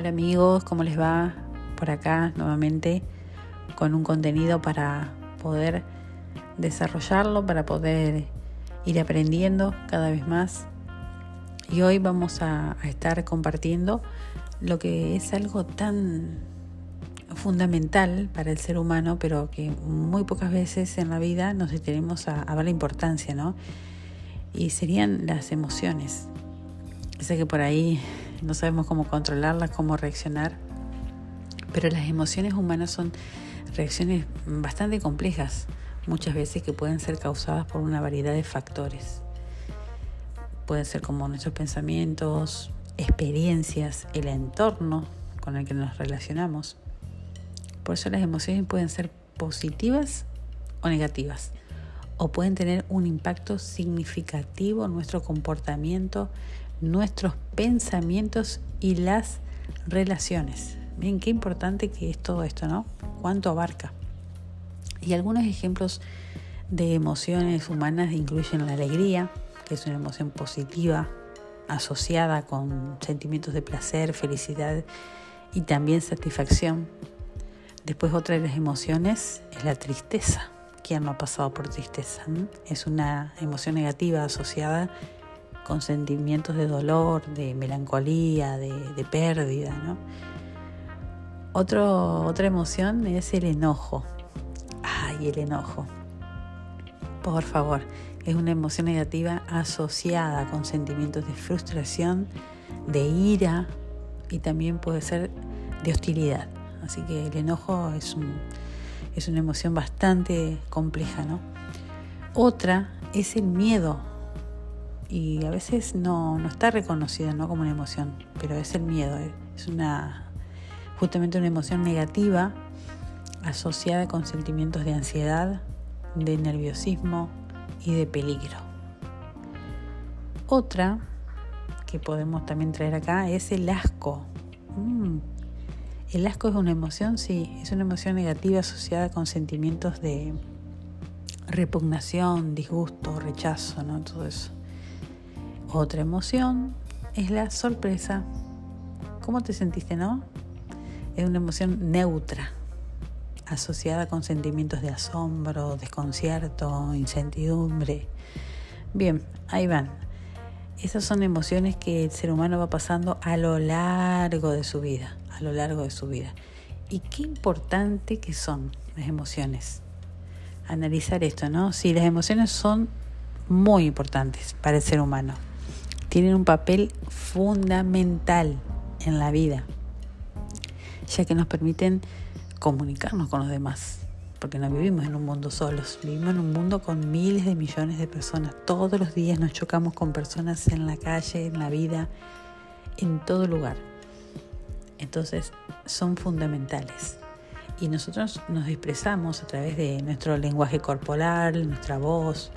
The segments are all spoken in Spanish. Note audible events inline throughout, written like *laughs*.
Hola amigos, ¿cómo les va? Por acá nuevamente con un contenido para poder desarrollarlo, para poder ir aprendiendo cada vez más. Y hoy vamos a, estar compartiendo lo que es algo tan fundamental para el ser humano, pero que muy pocas veces en la vida nos detenemos a, a ver la importancia, ¿no? Y serían las emociones. Sé que por ahí no sabemos cómo controlarlas, cómo reaccionar, pero las emociones humanas son reacciones bastante complejas, muchas veces que pueden ser causadas por una variedad de factores. Pueden ser como nuestros pensamientos, experiencias, el entorno con el que nos relacionamos. Por eso las emociones pueden ser positivas o negativas, o pueden tener un impacto significativo en nuestro comportamiento, nuestros pensamientos y las relaciones. Miren qué importante que es todo esto, ¿no? Cuánto abarca. Y algunos ejemplos de emociones humanas incluyen la alegría, que es una emoción positiva asociada con sentimientos de placer, felicidad y también satisfacción. Después otra de las emociones es la tristeza. ¿Quién no ha pasado por tristeza? Es una emoción negativa asociada con sentimientos de dolor, de melancolía, de, pérdida. ¿no? otra emoción es el enojo. Ay, el enojo. Por favor, es una emoción negativa asociada con sentimientos de frustración, de ira y también puede ser de hostilidad. Así que el enojo es, es una emoción bastante compleja. ¿no? Otra es el miedo y a veces no, no está reconocida ¿no? como una emoción, pero es el miedo, eh. es una justamente una emoción negativa asociada con sentimientos de ansiedad, de nerviosismo y de peligro. Otra que podemos también traer acá es el asco. Mm. El asco es una emoción, sí, es una emoción negativa asociada con sentimientos de repugnación, disgusto, rechazo, ¿no? Todo eso. Otra emoción es la sorpresa. ¿Cómo te sentiste, no? Es una emoción neutra, asociada con sentimientos de asombro, desconcierto, incertidumbre. Bien, ahí van. Esas son emociones que el ser humano va pasando a lo largo de su vida, a lo largo de su vida. Y qué importante que son las emociones. Analizar esto, ¿no? Sí, las emociones son muy importantes para el ser humano tienen un papel fundamental en la vida, ya que nos permiten comunicarnos con los demás, porque no vivimos en un mundo solos, vivimos en un mundo con miles de millones de personas. Todos los días nos chocamos con personas en la calle, en la vida, en todo lugar. Entonces son fundamentales. Y nosotros nos expresamos a través de nuestro lenguaje corporal, nuestra voz,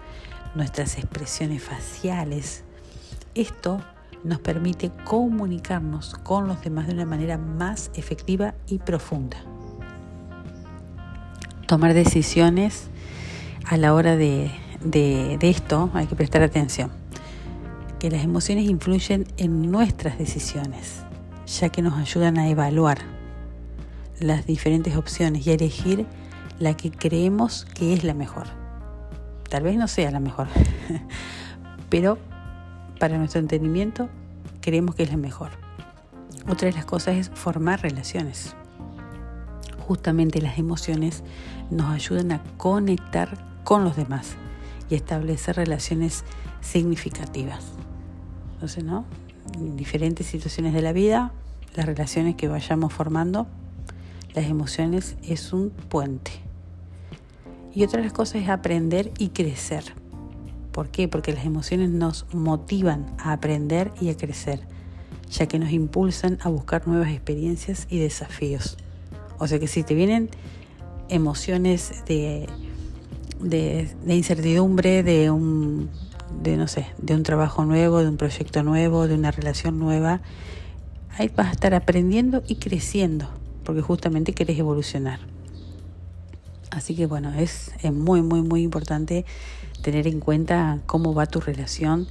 nuestras expresiones faciales, esto nos permite comunicarnos con los demás de una manera más efectiva y profunda. Tomar decisiones a la hora de, esto hay que prestar atención, que las emociones influyen en nuestras decisiones, ya que nos ayudan a evaluar las diferentes opciones y a elegir la que creemos que es la mejor. Tal vez no sea la mejor, *laughs* pero para nuestro entendimiento creemos que es la mejor. Otra de las cosas es formar relaciones. Justamente las emociones nos ayudan a conectar con los demás y establecer relaciones significativas. Entonces, ¿no? En diferentes situaciones de la vida, las relaciones que vayamos formando, las emociones es un puente. Y otra de las cosas es aprender y crecer. ¿Por qué? Porque las emociones nos motivan a aprender y a crecer, ya que nos impulsan a buscar nuevas experiencias y desafíos. O sea que si te vienen emociones de, de, incertidumbre, de un, de, no sé, de un trabajo nuevo, de un proyecto nuevo, de una relación nueva, ahí vas a estar aprendiendo y creciendo, porque justamente querés evolucionar. Así que bueno, es, es muy, muy, muy importante tener en cuenta cómo va tu relación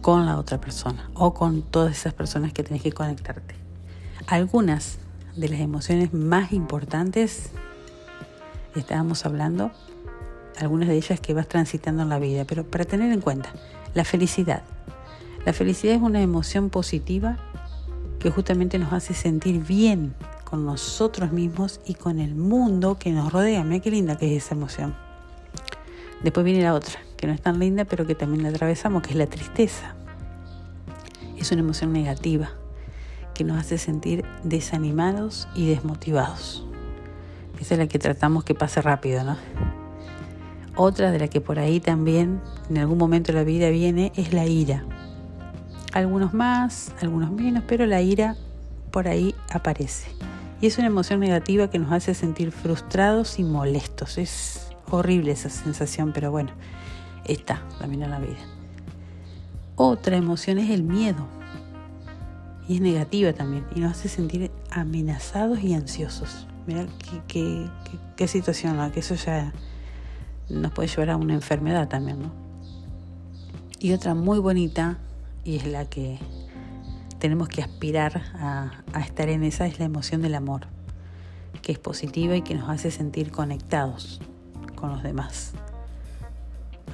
con la otra persona o con todas esas personas que tenés que conectarte. Algunas de las emociones más importantes, estábamos hablando, algunas de ellas que vas transitando en la vida, pero para tener en cuenta, la felicidad. La felicidad es una emoción positiva que justamente nos hace sentir bien con nosotros mismos y con el mundo que nos rodea. Mira qué linda que es esa emoción. Después viene la otra, que no es tan linda, pero que también la atravesamos, que es la tristeza. Es una emoción negativa que nos hace sentir desanimados y desmotivados. Esa es la que tratamos que pase rápido, ¿no? Otra de la que por ahí también en algún momento de la vida viene es la ira. Algunos más, algunos menos, pero la ira por ahí aparece. Y es una emoción negativa que nos hace sentir frustrados y molestos. Es horrible esa sensación, pero bueno, está también en la vida. Otra emoción es el miedo. Y es negativa también. Y nos hace sentir amenazados y ansiosos. Mira qué, qué, situación, ¿no? que eso ya nos puede llevar a una enfermedad también, ¿no? Y otra muy bonita, y es la que tenemos que aspirar a, estar en esa, es la emoción del amor, que es positiva y que nos hace sentir conectados con los demás.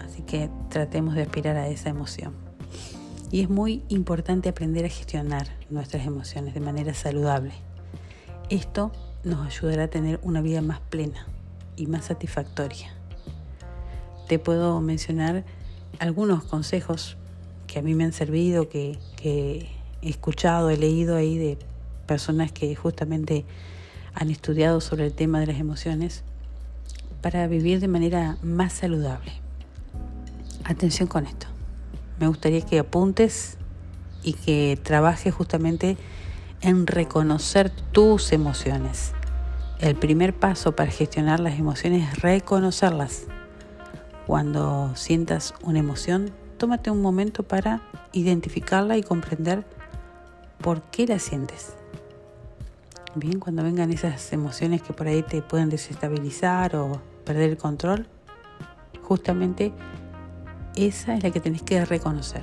Así que tratemos de aspirar a esa emoción. Y es muy importante aprender a gestionar nuestras emociones de manera saludable. Esto nos ayudará a tener una vida más plena y más satisfactoria te puedo mencionar algunos consejos que a mí me han servido, que, escuchado, he leído ahí de personas que justamente han estudiado sobre el tema de las emociones para vivir de manera más saludable. Atención con esto. Me gustaría que apuntes y que trabajes justamente en reconocer tus emociones. El primer paso para gestionar las emociones es reconocerlas cuando sientas una emoción, tómate un momento para identificarla y comprender por qué la sientes. Bien, cuando vengan esas emociones que por ahí te pueden desestabilizar o perder el control, justamente esa es la que tenés que reconocer.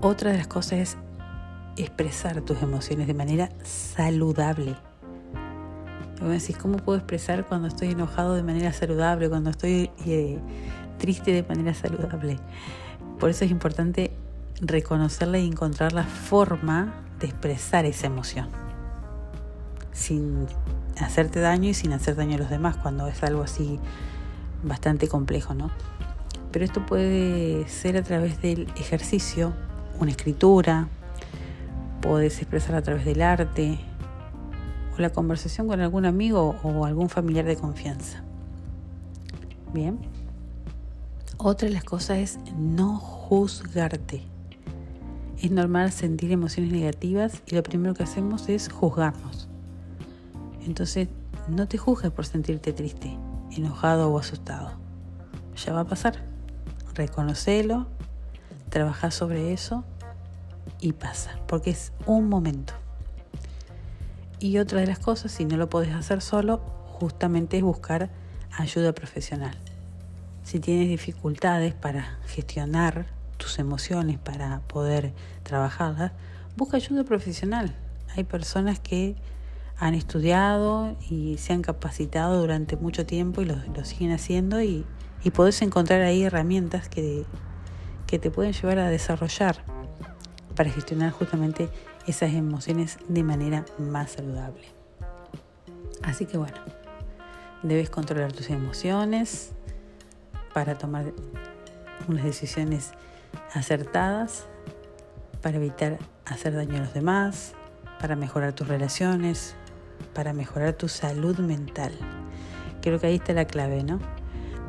Otra de las cosas es expresar tus emociones de manera saludable. Me decís, ¿cómo puedo expresar cuando estoy enojado de manera saludable, cuando estoy eh, triste de manera saludable? Por eso es importante reconocerla y encontrar la forma de expresar esa emoción, sin hacerte daño y sin hacer daño a los demás, cuando es algo así bastante complejo, ¿no? Pero esto puede ser a través del ejercicio, una escritura, puedes expresar a través del arte, la conversación con algún amigo o algún familiar de confianza. Bien. Otra de las cosas es no juzgarte. Es normal sentir emociones negativas y lo primero que hacemos es juzgarnos. Entonces, no te juzgues por sentirte triste, enojado o asustado. Ya va a pasar. Reconocelo, trabaja sobre eso y pasa, porque es un momento. Y otra de las cosas, si no lo podés hacer solo, justamente es buscar ayuda profesional. Si tienes dificultades para gestionar tus emociones, para poder trabajarlas, busca ayuda profesional. Hay personas que han estudiado y se han capacitado durante mucho tiempo y lo, siguen haciendo y, y podés encontrar ahí herramientas que, que te pueden llevar a desarrollar para gestionar justamente esas emociones de manera más saludable. Así que bueno, debes controlar tus emociones para tomar unas decisiones acertadas, para evitar hacer daño a los demás, para mejorar tus relaciones, para mejorar tu salud mental. Creo que ahí está la clave, ¿no?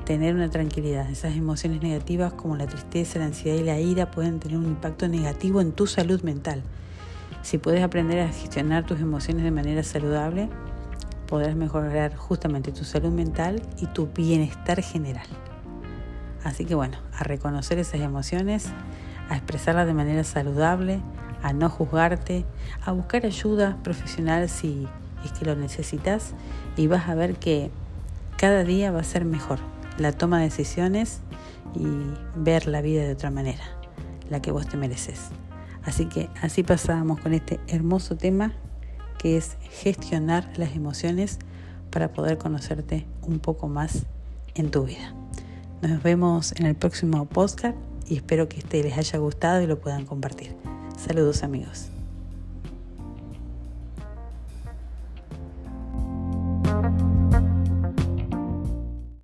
Tener una tranquilidad. Esas emociones negativas como la tristeza, la ansiedad y la ira pueden tener un impacto negativo en tu salud mental. Si puedes aprender a gestionar tus emociones de manera saludable, podrás mejorar justamente tu salud mental y tu bienestar general. Así que bueno, a reconocer esas emociones, a expresarlas de manera saludable, a no juzgarte, a buscar ayuda profesional si es que lo necesitas y vas a ver que cada día va a ser mejor la toma de decisiones y ver la vida de otra manera, la que vos te mereces. Así que así pasábamos con este hermoso tema que es gestionar las emociones para poder conocerte un poco más en tu vida. Nos vemos en el próximo podcast y espero que este les haya gustado y lo puedan compartir. Saludos amigos.